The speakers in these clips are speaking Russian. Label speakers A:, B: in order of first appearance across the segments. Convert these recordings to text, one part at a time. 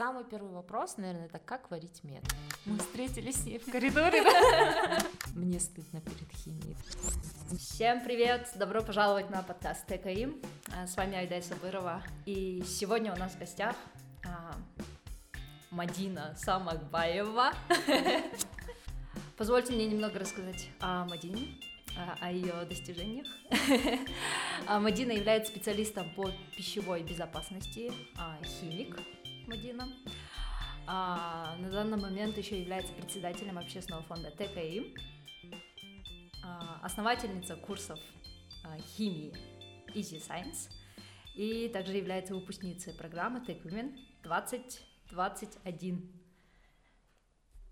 A: Самый первый вопрос, наверное, это как варить мед. Мы встретились с ней в коридоре. Мне стыдно перед химией.
B: Всем привет! Добро пожаловать на подкаст ТКИ. А, с вами Айдай Сабырова. И сегодня у нас в гостях а, Мадина Самакбаева. Позвольте мне немного рассказать о Мадине, о ее достижениях. А, Мадина является специалистом по пищевой безопасности, химик, Мадина. А, на данный момент еще является председателем общественного фонда ТКИ, а, основательница курсов а, химии Easy Science и также является выпускницей программы Tech Women 2021.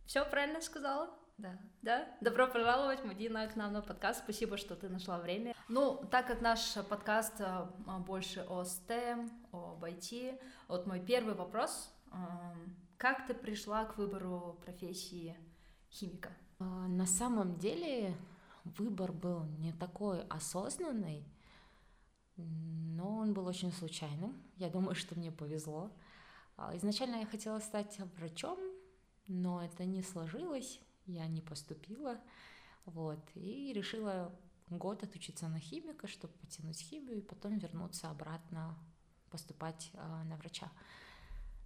B: Все правильно сказала? Да. Да? Добро пожаловать, Мадина, к нам на подкаст. Спасибо, что ты нашла время. Ну, так как наш подкаст а, больше о STEM, об IT, вот мой первый вопрос. Как ты пришла к выбору профессии химика?
A: А, на самом деле выбор был не такой осознанный, но он был очень случайным. Я думаю, что мне повезло. А, изначально я хотела стать врачом, но это не сложилось я не поступила, вот, и решила год отучиться на химика, чтобы потянуть химию, и потом вернуться обратно поступать э, на врача.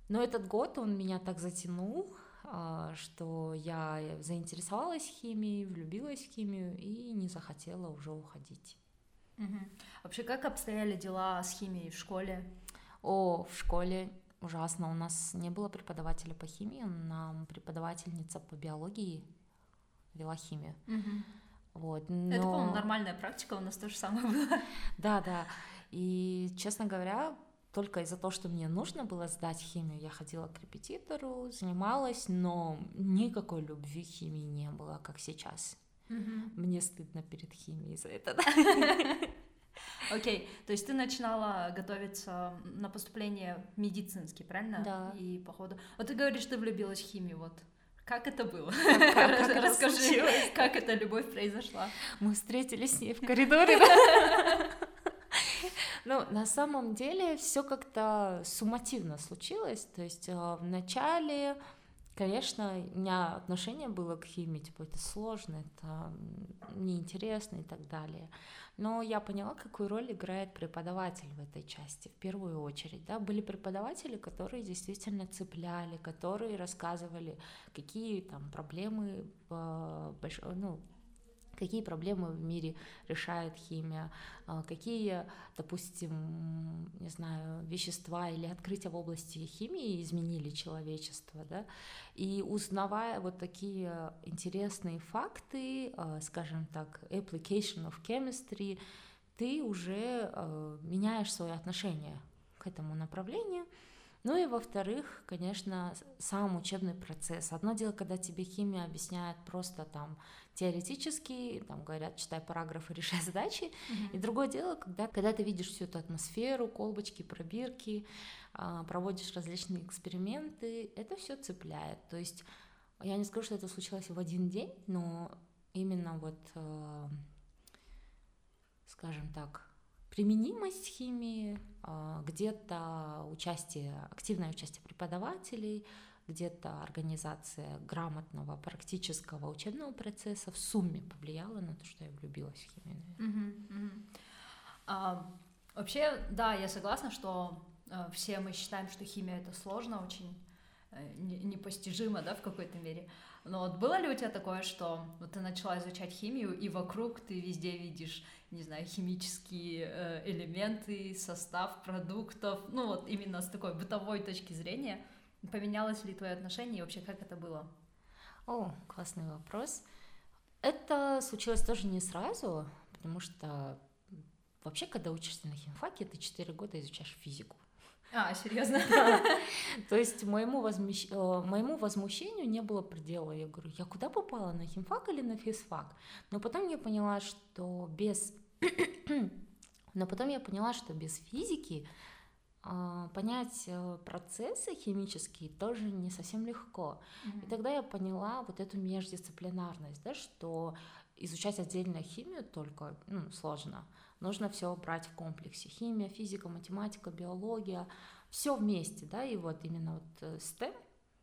A: Но этот год он меня так затянул, э, что я заинтересовалась химией, влюбилась в химию и не захотела уже уходить.
B: Угу. Вообще, как обстояли дела с химией в школе?
A: О, в школе ужасно. У нас не было преподавателя по химии, нам преподавательница по биологии вела химию.
B: Угу. Вот, но... Это, по-моему, нормальная практика, у нас то же самое было.
A: Да, да. И, честно говоря, только из-за того, что мне нужно было сдать химию, я ходила к репетитору, занималась, но никакой любви к химии не было, как сейчас.
B: Угу.
A: Мне стыдно перед химией за это.
B: Окей, то есть ты начинала готовиться на поступление в медицинский, правильно?
A: Да.
B: И походу... Вот ты говоришь, ты влюбилась в химию, вот. Как это было?
A: Как, как, как
B: Расскажи, как эта любовь произошла?
A: Мы встретились с ней в коридоре. Ну, на самом деле все как-то суммативно случилось. То есть э, в начале Конечно, у меня отношение было к химии, типа, это сложно, это неинтересно и так далее. Но я поняла, какую роль играет преподаватель в этой части, в первую очередь. Да? Были преподаватели, которые действительно цепляли, которые рассказывали, какие там проблемы в больш... ну, какие проблемы в мире решает химия, а, какие, допустим, не знаю, вещества или открытия в области химии изменили человечество, да, и узнавая вот такие интересные факты, а, скажем так, application of chemistry, ты уже а, меняешь свое отношение к этому направлению, ну и во-вторых, конечно, сам учебный процесс. Одно дело, когда тебе химия объясняет просто там теоретически, там говорят, читай параграфы, решай задачи. Mm-hmm. И другое дело, когда, когда ты видишь всю эту атмосферу, колбочки, пробирки, а, проводишь различные эксперименты, это все цепляет. То есть я не скажу, что это случилось в один день, но именно вот, э, скажем так, применимость химии, а, где-то участие, активное участие преподавателей, где-то организация грамотного практического учебного процесса в сумме повлияла на то, что я влюбилась в химию.
B: Uh-huh, uh-huh. А, вообще, да, я согласна, что а, все мы считаем, что химия это сложно, очень э, непостижимо, да, в какой-то мере. Но вот было ли у тебя такое, что вот ты начала изучать химию, и вокруг ты везде видишь, не знаю, химические э, элементы, состав продуктов, ну вот именно с такой бытовой точки зрения, поменялось ли твое отношение и вообще как это было?
A: О, классный вопрос. Это случилось тоже не сразу, потому что вообще, когда учишься на химфаке, ты 4 года изучаешь физику.
B: А, серьезно?
A: То есть моему, возмущ... Э, моему возмущению не было предела. Я говорю, я куда попала, на химфак или на физфак? Но потом я поняла, что без... Но потом я поняла, что без физики понять э, процессы химические тоже не совсем легко. Mm-hmm. И тогда я поняла вот эту междисциплинарность, да, что изучать отдельно химию только ну, сложно. Нужно все брать в комплексе. Химия, физика, математика, биология. все вместе, да, и вот именно вот STEM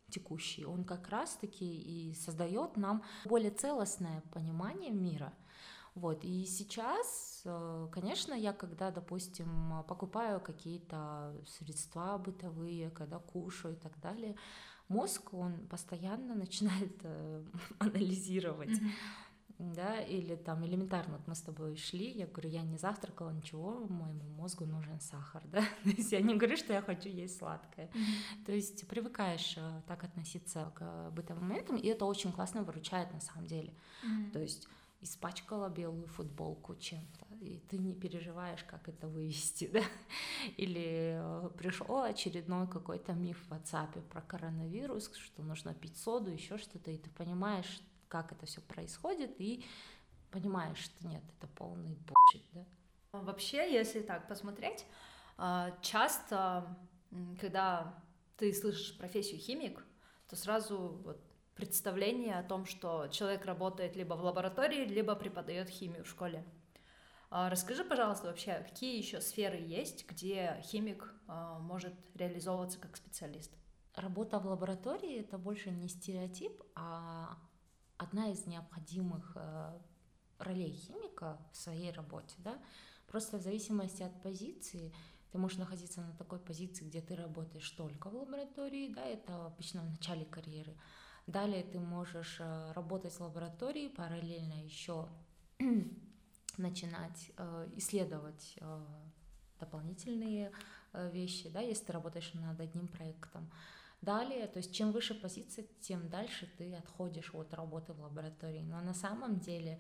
A: текущий, он как раз-таки и создает нам более целостное понимание мира. Вот, и сейчас, э, конечно, я когда, допустим, покупаю какие-то средства бытовые, когда кушаю и так далее, мозг, он постоянно начинает э, анализировать. Mm-hmm да, или там элементарно, вот мы с тобой шли, я говорю, я не завтракала, ничего, моему мозгу нужен сахар, да, то есть я не говорю, что я хочу есть сладкое, mm-hmm. то есть привыкаешь э, так относиться к бытовым моментам, и это очень классно выручает на самом деле, mm-hmm. то есть испачкала белую футболку чем-то, и ты не переживаешь, как это вывести, да? Или э, пришел очередной какой-то миф в WhatsApp про коронавирус, что нужно пить соду, еще что-то, и ты понимаешь, как это все происходит, и понимаешь, что нет, это полный bullshit, да.
B: Вообще, если так посмотреть, а, часто, когда ты слышишь профессию химик, то сразу вот представление о том, что человек работает либо в лаборатории, либо преподает химию в школе. А, расскажи, пожалуйста, вообще, какие еще сферы есть, где химик а, может реализовываться как специалист?
A: Работа в лаборатории это больше не стереотип, а одна из необходимых э, ролей химика в своей работе, да, просто в зависимости от позиции, ты можешь находиться на такой позиции, где ты работаешь только в лаборатории, да, это обычно в начале карьеры. Далее ты можешь э, работать в лаборатории, параллельно еще начинать э, исследовать дополнительные вещи, да, если ты работаешь над одним проектом. Далее, то есть чем выше позиция, тем дальше ты отходишь от работы в лаборатории. Но на самом деле,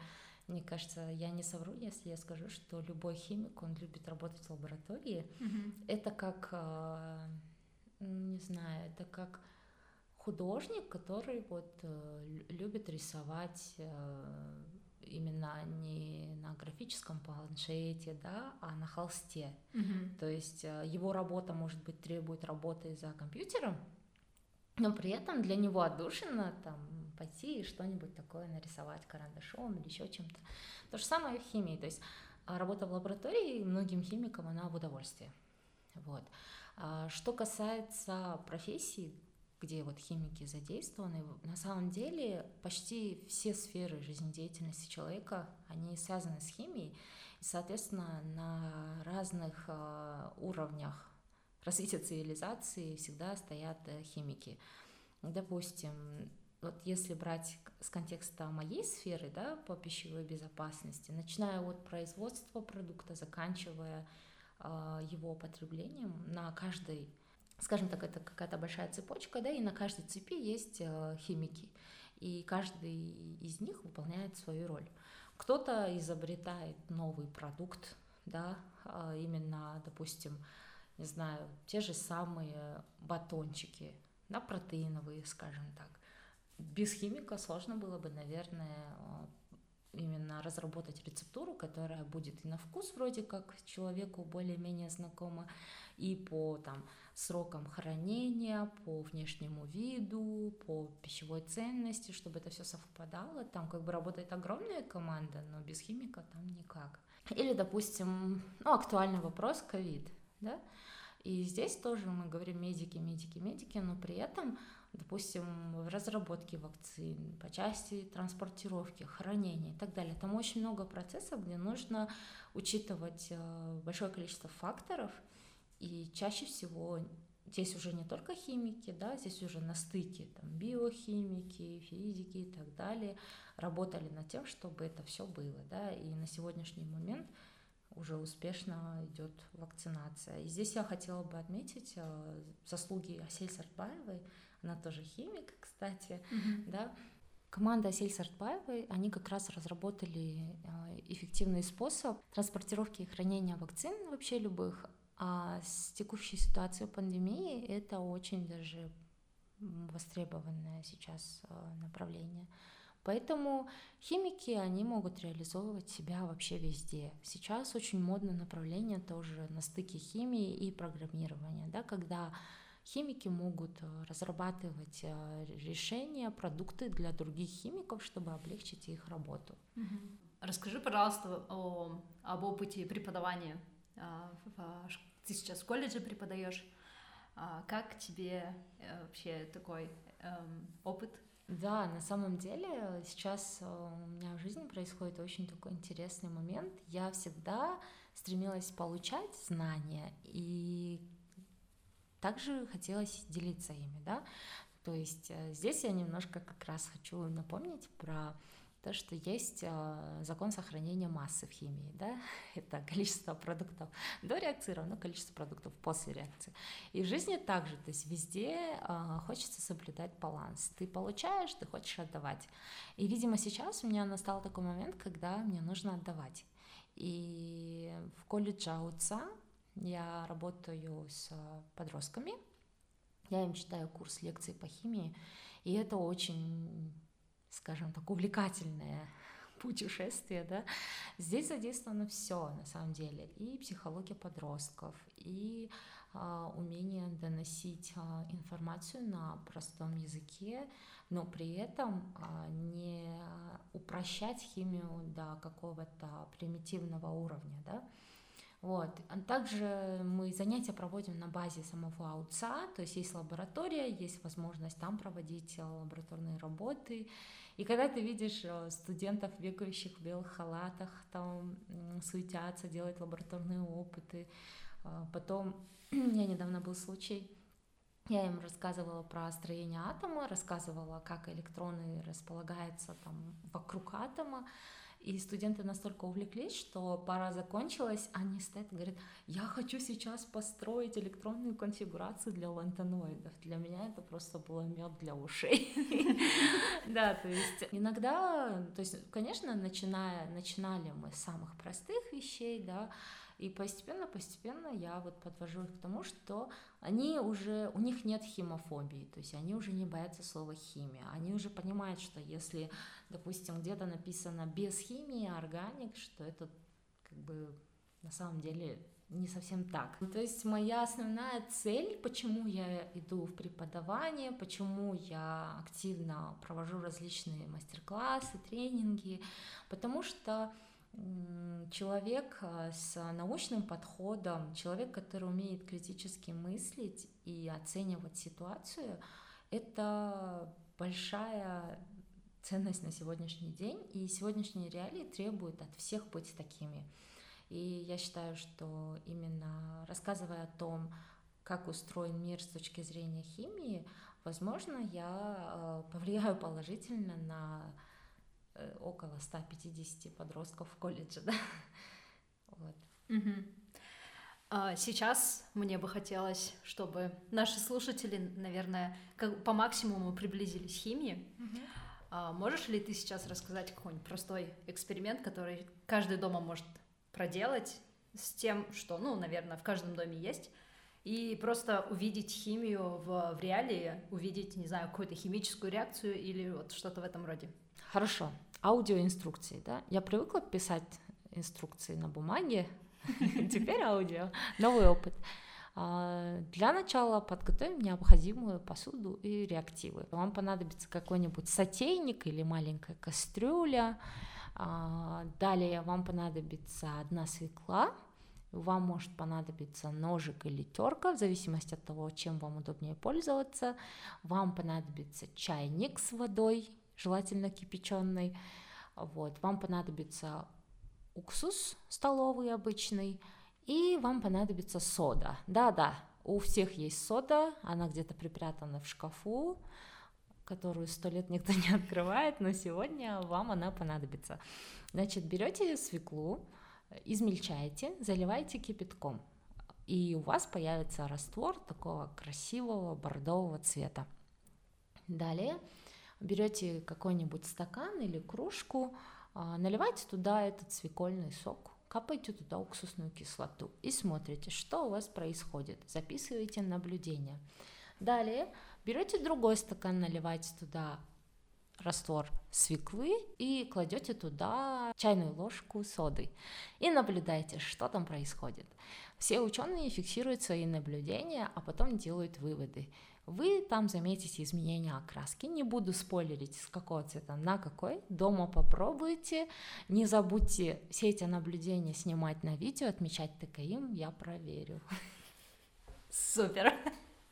A: мне кажется, я не совру, если я скажу, что любой химик, он любит работать в лаборатории. Mm-hmm. Это как, э, не знаю, это как художник, который вот э, любит рисовать э, именно не на графическом планшете, да, а на холсте. Mm-hmm. То есть его работа, может быть, требует работы за компьютером, но при этом для него отдушина там пойти и что-нибудь такое нарисовать карандашом или еще чем-то. То же самое в химии, то есть а, работа в лаборатории многим химикам она в удовольствие. Вот. А что касается профессий, где вот химики задействованы, на самом деле почти все сферы жизнедеятельности человека, они связаны с химией, и, соответственно, на разных э, уровнях развития цивилизации всегда стоят э, химики. Допустим, вот если брать с контекста моей сферы, да, по пищевой безопасности, начиная от производства продукта, заканчивая э, его потреблением, на каждой, скажем так, это какая-то большая цепочка, да, и на каждой цепи есть э, химики, и каждый из них выполняет свою роль. Кто-то изобретает новый продукт, да, э, именно, допустим, не знаю, те же самые батончики, да, протеиновые, скажем так. Без химика сложно было бы, наверное, именно разработать рецептуру, которая будет и на вкус вроде как человеку более-менее знакома, и по там, срокам хранения, по внешнему виду, по пищевой ценности, чтобы это все совпадало. Там как бы работает огромная команда, но без химика там никак. Или, допустим, ну, актуальный вопрос ковид, да, и здесь тоже мы говорим медики, медики, медики, но при этом, допустим, в разработке вакцин, по части транспортировки, хранения и так далее, там очень много процессов, где нужно учитывать э, большое количество факторов, и чаще всего здесь уже не только химики, да, здесь уже на стыке там, биохимики, физики и так далее работали над тем, чтобы это все было, да, и на сегодняшний момент – уже успешно идет вакцинация. И здесь я хотела бы отметить э, заслуги Асель Сартбаевой, она тоже химик, кстати, mm-hmm. да. Команда Асель Сартбаевой, они как раз разработали э, эффективный способ транспортировки и хранения вакцин вообще любых, а с текущей ситуацией пандемии это очень даже востребованное сейчас э, направление. Поэтому химики, они могут реализовывать себя вообще везде. Сейчас очень модное направление тоже на стыке химии и программирования, да, когда химики могут э, разрабатывать э, решения, продукты для других химиков, чтобы облегчить их работу.
B: Расскажи, пожалуйста, о, об опыте преподавания. А, ты сейчас в колледже преподаешь. А как тебе э, вообще такой эм, опыт?
A: Да, на самом деле сейчас э, у меня в жизни происходит очень такой интересный момент. Я всегда стремилась получать знания и также хотелось делиться ими, да. То есть э, здесь я немножко как раз хочу напомнить про то, что есть э, закон сохранения массы в химии, да, это количество продуктов до реакции равно количество продуктов после реакции. И в жизни также, то есть везде э, хочется соблюдать баланс. Ты получаешь, ты хочешь отдавать. И, видимо, сейчас у меня настал такой момент, когда мне нужно отдавать. И в колледже АУЦА я работаю с подростками, я им читаю курс лекций по химии, и это очень скажем так, увлекательное путешествие, да, здесь задействовано все на самом деле, и психология подростков, и а, умение доносить а, информацию на простом языке, но при этом а, не упрощать химию до какого-то примитивного уровня, да, вот. Также мы занятия проводим на базе самого АУЦА, то есть есть лаборатория, есть возможность там проводить э, лабораторные работы. И когда ты видишь э, студентов, бегающих в белых халатах, там суетятся, делают лабораторные опыты, э, потом, меня недавно был случай, я им рассказывала про строение атома, рассказывала, как электроны располагаются там вокруг атома, и студенты настолько увлеклись, что пора закончилась, они стоят и говорят, я хочу сейчас построить электронную конфигурацию для лантаноидов. Для меня это просто было мед для ушей. Да, то есть иногда, то есть, конечно, начиная, начинали мы с самых простых вещей, да, и постепенно-постепенно я вот подвожу их к тому, что они уже, у них нет химофобии, то есть они уже не боятся слова химия, они уже понимают, что если, допустим, где-то написано без химии, органик, что это как бы на самом деле не совсем так. То есть моя основная цель, почему я иду в преподавание, почему я активно провожу различные мастер-классы, тренинги, потому что человек а, с научным подходом, человек, который умеет критически мыслить и оценивать ситуацию, это большая ценность на сегодняшний день, и сегодняшние реалии требуют от всех быть такими. И я считаю, что именно рассказывая о том, как устроен мир с точки зрения химии, возможно, я а, повлияю положительно на около 150 подростков в колледже, да.
B: Вот. Угу. Сейчас мне бы хотелось, чтобы наши слушатели, наверное, как по максимуму приблизились к химии. Угу. Можешь ли ты сейчас рассказать какой-нибудь простой эксперимент, который каждый дома может проделать с тем, что, ну, наверное, в каждом доме есть, и просто увидеть химию в, в реалии, увидеть, не знаю, какую-то химическую реакцию или вот что-то в этом роде?
A: Хорошо. Аудиоинструкции, да? Я привыкла писать инструкции на бумаге, теперь аудио, новый опыт. А, для начала подготовим необходимую посуду и реактивы. Вам понадобится какой-нибудь сотейник или маленькая кастрюля. А, далее вам понадобится одна свекла, вам может понадобиться ножик или терка, в зависимости от того, чем вам удобнее пользоваться. Вам понадобится чайник с водой желательно кипяченый. Вот. Вам понадобится уксус столовый обычный, и вам понадобится сода. Да-да, у всех есть сода, она где-то припрятана в шкафу, которую сто лет никто не открывает, но сегодня вам она понадобится. Значит, берете свеклу, измельчаете, заливаете кипятком, и у вас появится раствор такого красивого бордового цвета. Далее берете какой-нибудь стакан или кружку, а, наливайте туда этот свекольный сок, капайте туда уксусную кислоту и смотрите, что у вас происходит. Записывайте наблюдения. Далее берете другой стакан, наливайте туда раствор свеклы и кладете туда чайную ложку соды и наблюдайте, что там происходит. Все ученые фиксируют свои наблюдения, а потом делают выводы вы там заметите изменения окраски. Не буду спойлерить, с какого цвета на какой. Дома попробуйте. Не забудьте все эти наблюдения снимать на видео, отмечать ТКИМ, я проверю.
B: Супер!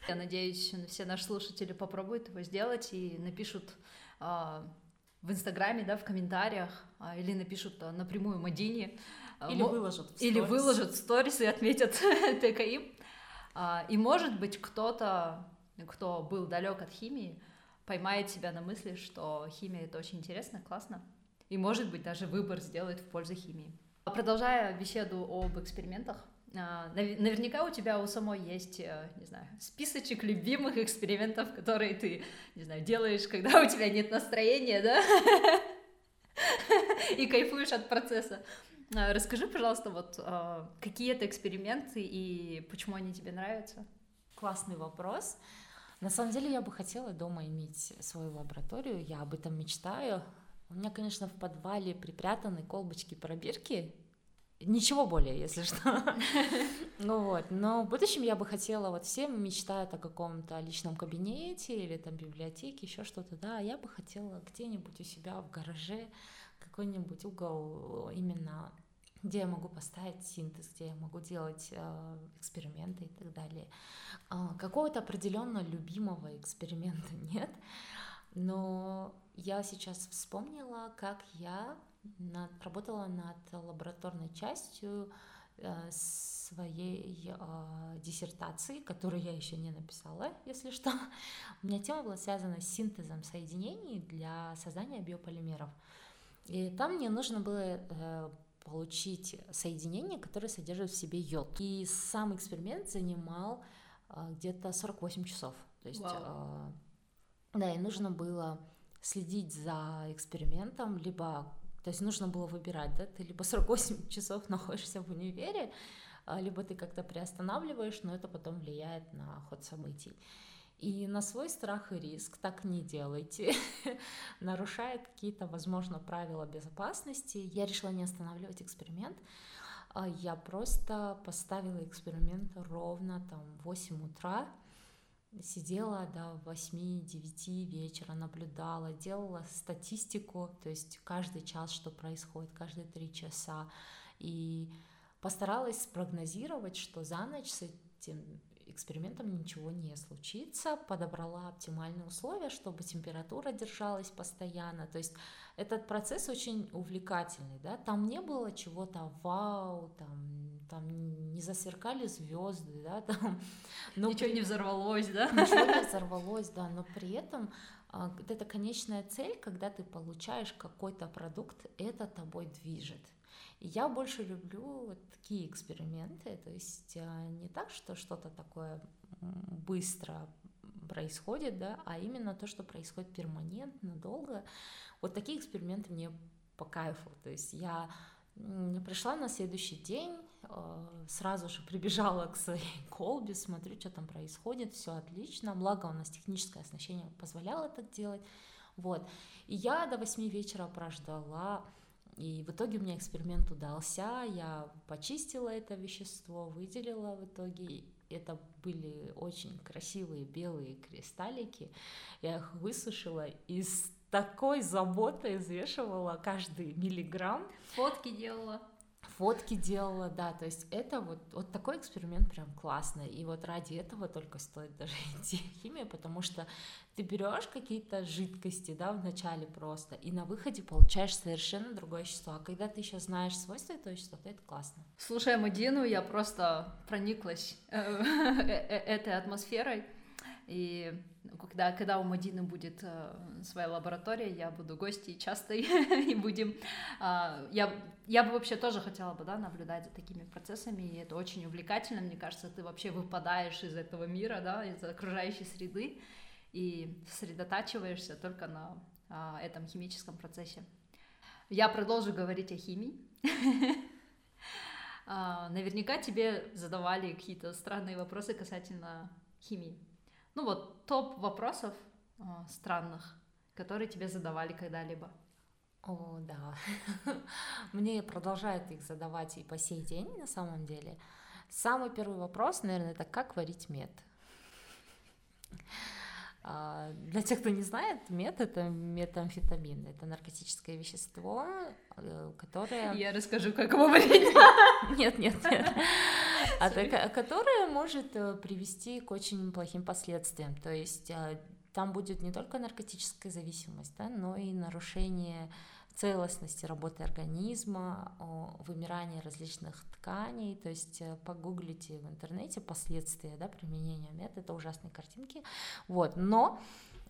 B: Я надеюсь, все наши слушатели попробуют его сделать и напишут в Инстаграме, да, в комментариях, а, или напишут а, напрямую Мадине.
A: А, или выложат в
B: Или выложат в сторис и отметят ТКИ. А, и может быть кто-то, кто был далек от химии, поймает себя на мысли, что химия это очень интересно, классно. И может быть даже выбор сделает в пользу химии. Продолжая беседу об экспериментах, а, наверняка у тебя у самой есть, э, не знаю, списочек любимых экспериментов, которые ты, не знаю, делаешь, когда у тебя нет настроения, да? И кайфуешь от процесса. А, расскажи, пожалуйста, вот а, какие это эксперименты и почему они тебе нравятся?
A: Классный вопрос. На самом деле я бы хотела дома иметь свою лабораторию, я об этом мечтаю. У меня, конечно, в подвале припрятаны колбочки-пробирки, Ничего более, если что. Ну вот, но в будущем я бы хотела, вот все мечтают о каком-то личном кабинете или там библиотеке, еще что-то, да, я бы хотела где-нибудь у себя в гараже какой-нибудь угол именно где я могу поставить синтез, где я могу делать э, эксперименты и так далее. Э, какого-то определенно любимого эксперимента нет, но я сейчас вспомнила, как я над, работала над лабораторной частью э, своей э, диссертации, которую я еще не написала, если что. У меня тема была связана с синтезом соединений для создания биополимеров. И там мне нужно было э, получить соединение, которое содержит в себе йод. И сам эксперимент занимал где-то 48 часов. То есть, э, да, и нужно было следить за экспериментом, либо то есть нужно было выбирать, да, ты либо 48 часов находишься в универе, а, либо ты как-то приостанавливаешь, но это потом влияет на ход событий. И на свой страх и риск так не делайте, нарушая какие-то, возможно, правила безопасности. Я решила не останавливать эксперимент, а я просто поставила эксперимент ровно там в 8 утра, сидела до 8-9 вечера, наблюдала, делала статистику, то есть каждый час, что происходит, каждые три часа, и постаралась спрогнозировать, что за ночь с этим экспериментом ничего не случится, подобрала оптимальные условия, чтобы температура держалась постоянно, то есть этот процесс очень увлекательный, да, там не было чего-то вау, там, там не засверкали звезды, да, там,
B: но ничего при... не взорвалось, да?
A: Ничего не взорвалось, да, но при этом а, это конечная цель, когда ты получаешь какой-то продукт, это тобой движет. И я больше люблю вот такие эксперименты, то есть а, не так, что что-то такое быстро происходит, да, а именно то, что происходит перманентно, долго. Вот такие эксперименты мне по кайфу. То есть я пришла на следующий день, сразу же прибежала к своей колбе, смотрю, что там происходит, все отлично, благо у нас техническое оснащение позволяло так делать, вот. И я до восьми вечера прождала, и в итоге у меня эксперимент удался, я почистила это вещество, выделила в итоге, это были очень красивые белые кристаллики, я их высушила и с такой заботой взвешивала каждый миллиграмм.
B: Фотки делала.
A: Фотки делала, да, то есть это вот, вот такой эксперимент прям классный, и вот ради этого только стоит даже идти в химию, потому что ты берешь какие-то жидкости, да, в начале просто, и на выходе получаешь совершенно другое вещество, а когда ты еще знаешь свойства этого вещества, то это классно.
B: Слушая Мадину, я просто прониклась э, э, этой атмосферой, и когда, когда у Мадины будет э, своя лаборатория, я буду гостьей частой и будем... Э, я, я бы вообще тоже хотела бы да, наблюдать за такими процессами, и это очень увлекательно, мне кажется, ты вообще выпадаешь из этого мира, да, из окружающей среды и сосредотачиваешься только на э, этом химическом процессе. Я продолжу говорить о химии. А, наверняка тебе задавали какие-то странные вопросы касательно химии. Ну вот, топ вопросов э, странных, которые тебе задавали когда-либо.
A: О, да. Мне продолжают их задавать и по сей день, на самом деле. Самый первый вопрос, наверное, это как варить мед. А, для тех, кто не знает, мет — это метамфетамин, это наркотическое вещество, э, которое...
B: Я расскажу, как его варить.
A: Нет, нет, нет. А которое может э, привести к очень плохим последствиям. То есть э, там будет не только наркотическая зависимость, да, но и нарушение целостности работы организма, вымирание различных тканей, то есть э, погуглите в интернете последствия да, применения мед, это ужасные картинки, вот, но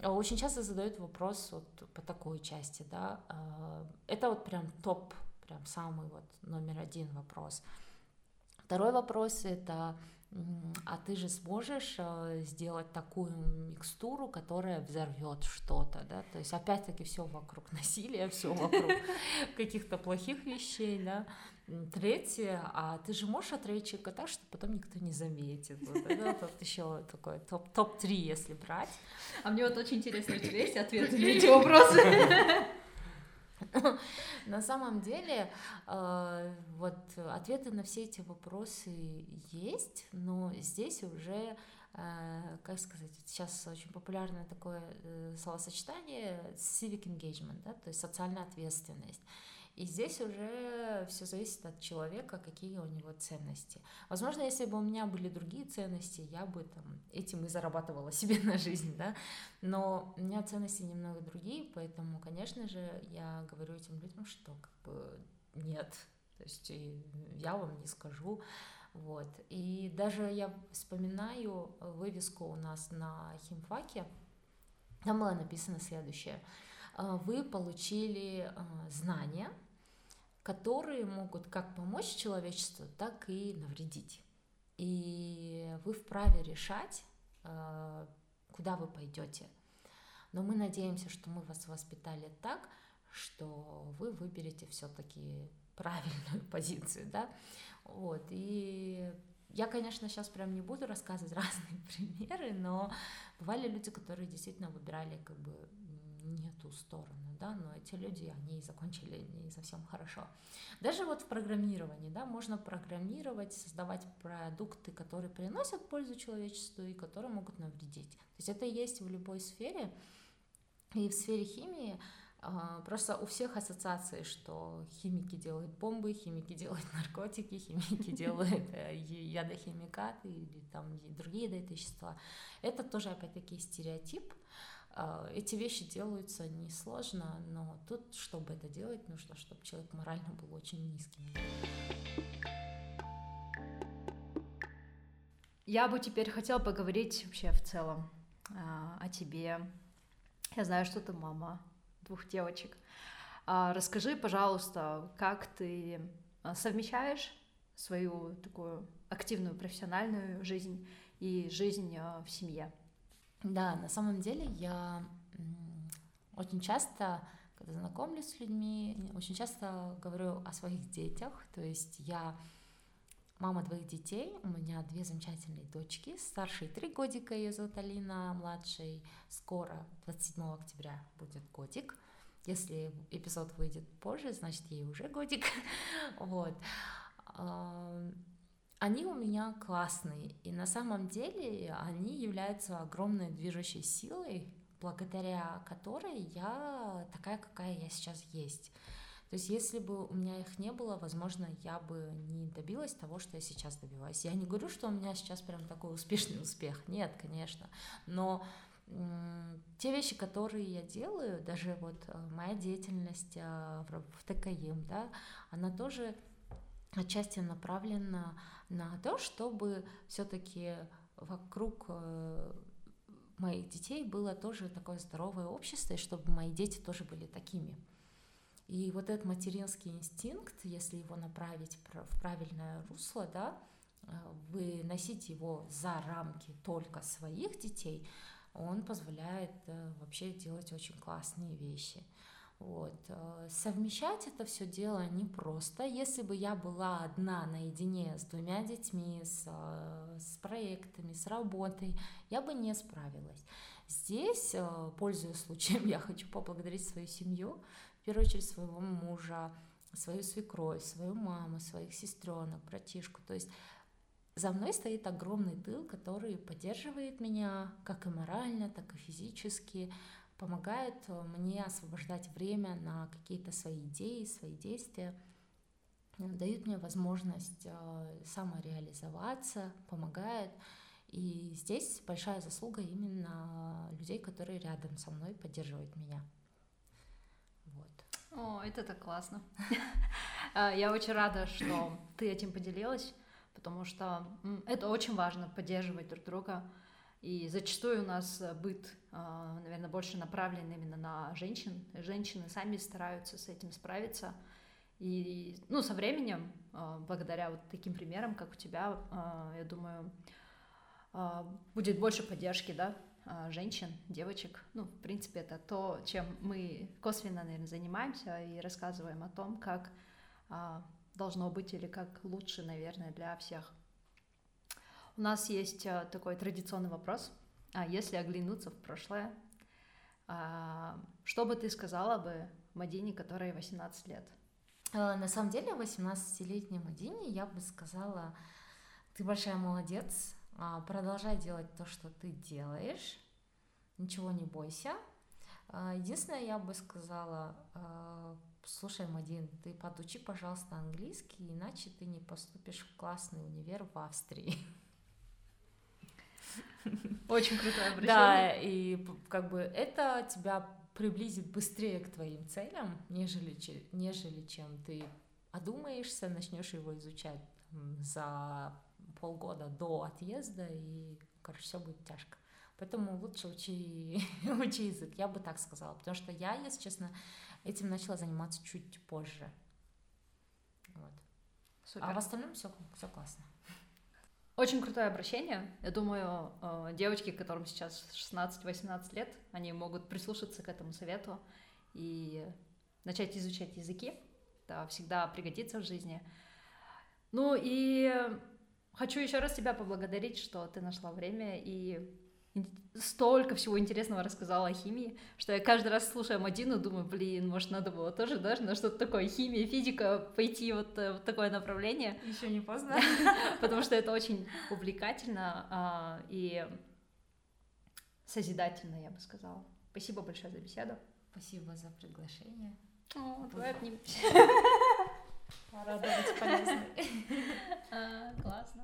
A: очень часто задают вопрос вот по такой части, да, это вот прям топ, прям самый вот номер один вопрос. Второй вопрос это а ты же сможешь э, сделать такую микстуру, которая взорвет что-то, да, то есть опять-таки все вокруг насилия, все вокруг каких-то плохих вещей, да. Третье, а ты же можешь человека так, что потом никто не заметит. Вот, да, тут еще такой топ-3, топ если брать.
B: А мне вот очень интересно, у тебя есть ответы на эти вопросы?
A: На самом деле, э, вот ответы на все эти вопросы есть, но здесь уже, э, как сказать, сейчас очень популярное такое э, словосочетание civic engagement, да, то есть социальная ответственность. И здесь уже все зависит от человека, какие у него ценности. Возможно, если бы у меня были другие ценности, я бы там этим и зарабатывала себе на жизнь, да. Но у меня ценности немного другие, поэтому, конечно же, я говорю этим людям, что как бы нет, то есть я вам не скажу. Вот. И даже я вспоминаю вывеску у нас на химфаке, там было написано следующее. Вы получили э, знания, которые могут как помочь человечеству, так и навредить. И вы вправе решать, э, куда вы пойдете. Но мы надеемся, что мы вас воспитали так, что вы выберете все-таки правильную позицию, да, вот, и я, конечно, сейчас прям не буду рассказывать разные примеры, но бывали люди, которые действительно выбирали как бы не ту сторону, да, но эти люди, они закончили не совсем хорошо. Даже вот в программировании, да, можно программировать, создавать продукты, которые приносят пользу человечеству и которые могут навредить. То есть это есть в любой сфере, и в сфере химии а, Просто у всех ассоциации, что химики делают бомбы, химики делают наркотики, химики делают э, ядохимикаты или там другие вещества. Это тоже, опять-таки, стереотип, эти вещи делаются несложно, но тут, чтобы это делать, нужно, чтобы человек морально был очень низким.
B: Я бы теперь хотела поговорить вообще в целом а, о тебе. Я знаю, что ты мама двух девочек. А, расскажи, пожалуйста, как ты совмещаешь свою такую активную профессиональную жизнь и жизнь в семье?
A: Да, на самом деле я очень часто, когда знакомлюсь с людьми, очень часто говорю о своих детях. То есть я мама двоих детей, у меня две замечательные дочки, старшей три годика, ее зовут Алина, младшей скоро, 27 октября будет годик. Если эпизод выйдет позже, значит ей уже годик. вот они у меня классные, и на самом деле они являются огромной движущей силой, благодаря которой я такая, какая я сейчас есть. То есть если бы у меня их не было, возможно, я бы не добилась того, что я сейчас добиваюсь. Я не говорю, что у меня сейчас прям такой успешный успех. Нет, конечно. Но те вещи, которые я делаю, даже вот э, моя деятельность э, в ТКМ, да, она тоже отчасти направлена на то, чтобы все-таки вокруг э, моих детей было тоже такое здоровое общество, и чтобы мои дети тоже были такими. И вот этот материнский инстинкт, если его направить в правильное русло, да, э, выносить его за рамки только своих детей, он позволяет э, вообще делать очень классные вещи. Вот. Э, совмещать это все дело непросто. Если бы я была одна наедине с двумя детьми, с, э, с проектами, с работой, я бы не справилась. Здесь, э, пользуясь случаем, я хочу поблагодарить свою семью, в первую очередь своего мужа, свою свекровь, свою маму, своих сестренок, братишку. То есть за мной стоит огромный тыл, который поддерживает меня как и морально, так и физически, помогает мне освобождать время на какие-то свои идеи, свои действия, дают мне возможность э, самореализоваться, помогает. И здесь большая заслуга именно людей, которые рядом со мной поддерживают меня.
B: Вот. О, это так классно. Я очень рада, что ты этим поделилась потому что это очень важно поддерживать друг друга. И зачастую у нас быт, а, наверное, больше направлен именно на женщин. Женщины сами стараются с этим справиться. И, ну, со временем, а, благодаря вот таким примерам, как у тебя, я думаю, будет больше поддержки, да, женщин, девочек. Ну, в принципе, это то, чем мы косвенно, наверное, занимаемся и рассказываем о том, как должно быть или как лучше, наверное, для всех. У нас есть э, такой традиционный вопрос. А если оглянуться в прошлое, а, что бы ты сказала бы Мадине, которой 18 лет?
A: Э, на самом деле, 18-летней Мадине я бы сказала, ты большая молодец, а, продолжай делать то, что ты делаешь, ничего не бойся. А, единственное, я бы сказала, слушай, Мадин, ты подучи, пожалуйста, английский, иначе ты не поступишь в классный универ в Австрии.
B: Очень крутое обращение.
A: Да, и как бы это тебя приблизит быстрее к твоим целям, нежели, нежели чем ты одумаешься, начнешь его изучать за полгода до отъезда, и, короче, все будет тяжко. Поэтому лучше учи, учи язык, я бы так сказала. Потому что я, если честно, этим начала заниматься чуть позже. Вот. Супер. А в остальном все, все классно.
B: Очень крутое обращение. Я думаю, э, девочки, которым сейчас 16-18 лет, они могут прислушаться к этому совету и начать изучать языки. Это всегда пригодится в жизни. Ну и хочу еще раз тебя поблагодарить, что ты нашла время и столько всего интересного рассказала о химии, что я каждый раз слушая Мадину, думаю, блин, может, надо было тоже даже на что-то такое, химия, физика, пойти вот э, в такое направление.
A: Еще не поздно.
B: Потому что это очень увлекательно а, и созидательно, я бы сказала. Спасибо большое за беседу.
A: Спасибо за приглашение.
B: О, давай обнимемся.
A: Рада быть полезной.
B: А, классно.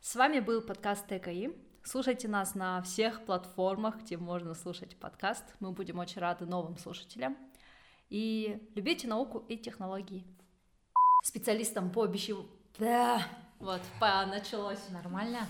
B: С вами был подкаст ТКИ. Слушайте нас на всех платформах, где можно слушать подкаст. Мы будем очень рады новым слушателям. И любите науку и технологии. Специалистам по обещанию... Да, вот, началось.
A: Нормально.